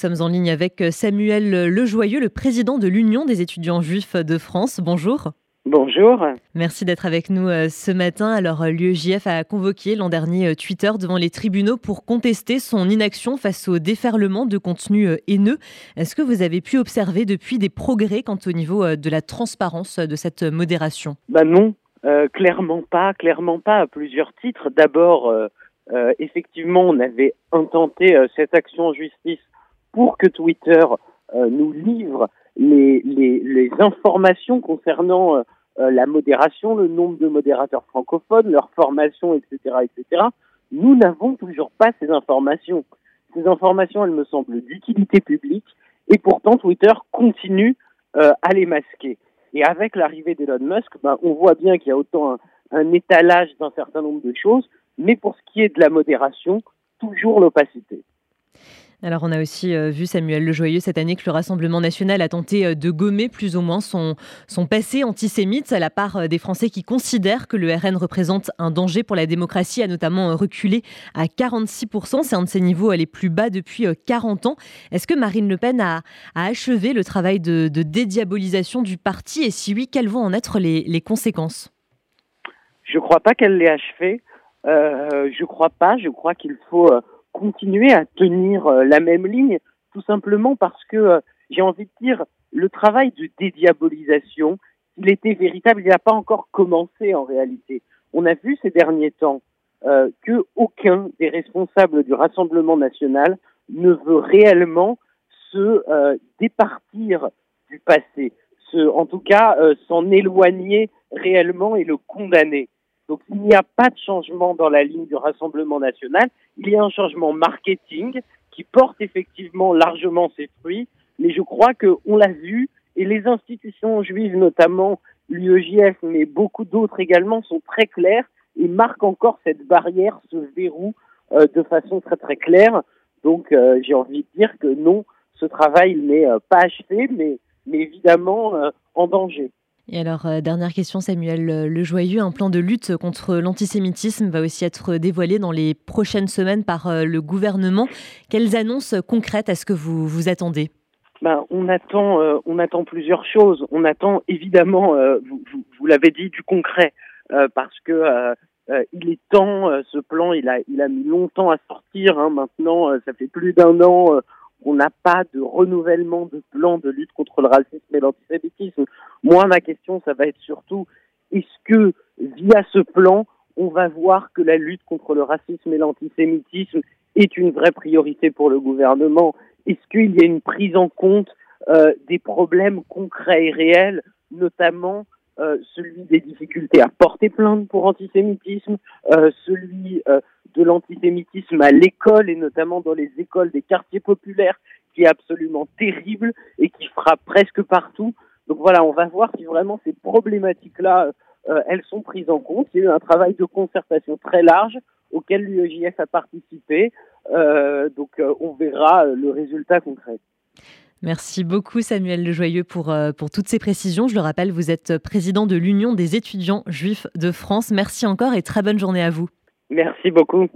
Nous sommes en ligne avec Samuel Lejoyeux, le président de l'Union des étudiants juifs de France. Bonjour. Bonjour. Merci d'être avec nous euh, ce matin. Alors, euh, l'UEJF a convoqué l'an dernier euh, Twitter devant les tribunaux pour contester son inaction face au déferlement de contenu haineux. Est-ce que vous avez pu observer depuis des progrès quant au niveau de la transparence de cette modération? Bah non, clairement pas, clairement pas à plusieurs titres. D'abord, effectivement, on avait intenté cette action en justice pour que Twitter euh, nous livre les, informations concernant euh, euh, la modération, le nombre de modérateurs francophones, leur formation, etc., etc. Nous n'avons toujours pas ces informations. Ces informations, elles me semblent d'utilité publique, et pourtant Twitter continue à les masquer. Et avec l'arrivée d'Elon Musk, ben, on voit bien qu'il y a autant un étalage d'un certain nombre de choses, mais pour ce qui est de la modération, toujours l'opacité. Alors on a aussi euh, vu Samuel Lejoyeux cette année que le Rassemblement national a tenté euh, de gommer plus ou moins son, passé antisémite à la part euh, des Français qui considèrent que le RN représente un danger pour la démocratie, a notamment reculé à 46%. C'est un de ses niveaux les plus bas depuis 40 ans. Est-ce que Marine Le Pen a, achevé le travail de, dédiabolisation du parti? Et si oui, quelles vont en être les, les conséquences? Je ne crois pas qu'elle l'ait achevé. je ne crois pas. Je crois qu'il faut continuer à tenir euh, la même ligne, tout simplement parce que euh, j'ai envie de dire le travail de dédiabolisation, il était véritable, il n'a pas encore commencé en réalité. On a vu ces derniers temps euh, que aucun des responsables du Rassemblement national ne veut réellement se euh, départir du passé, en tout cas s'en éloigner réellement et le condamner. Donc il n'y a pas de changement dans la ligne du Rassemblement national, il y a un changement marketing qui porte effectivement largement ses fruits, mais je crois qu'on l'a vu, et les institutions juives, notamment l'UEJF, mais beaucoup d'autres également, sont très claires et marquent encore cette barrière, ce verrou, euh, de façon très très claire. Donc euh, j'ai envie de dire que non, ce travail n'est euh, pas achevé, mais, mais évidemment en danger. Et alors, euh, dernière question, Samuel euh, Lejoyeux, un plan de lutte contre l'antisémitisme va aussi être dévoilé dans les prochaines semaines par euh, le gouvernement. Quelles annonces concrètes est-ce que vous vous attendez? Ben, on attend, on attend plusieurs choses. On attend évidemment, vous, vous, l'avez dit, du concret, parce que il est temps. ce plan, il a, il a mis longtemps à sortir. Hein, maintenant, ça fait plus d'un an on n'a pas de renouvellement de plan de lutte contre le racisme et l'antisémitisme. Moi, ma question, ça va être surtout, est-ce que via ce plan, on va voir que la lutte contre le racisme et l'antisémitisme est une vraie priorité pour le gouvernement? Est-ce qu'il y a une prise en compte euh, des problèmes concrets et réels, notamment euh, celui des difficultés à porter plainte pour antisémitisme, euh, celui euh, de l'antisémitisme à l'école et notamment dans les écoles des quartiers populaires qui est absolument terrible et qui frappe presque partout. Donc voilà, on va voir si vraiment ces problématiques-là, elles sont prises en compte. Il y a eu un travail de concertation très large auquel l'UEJF a participé. donc on verra le résultat concret. Merci beaucoup Samuel Lejoyeux pour, euh, pour toutes ces précisions. Je le rappelle, vous êtes président de l'Union des étudiants juifs de France. Merci encore et très bonne journée à vous. Merci beaucoup.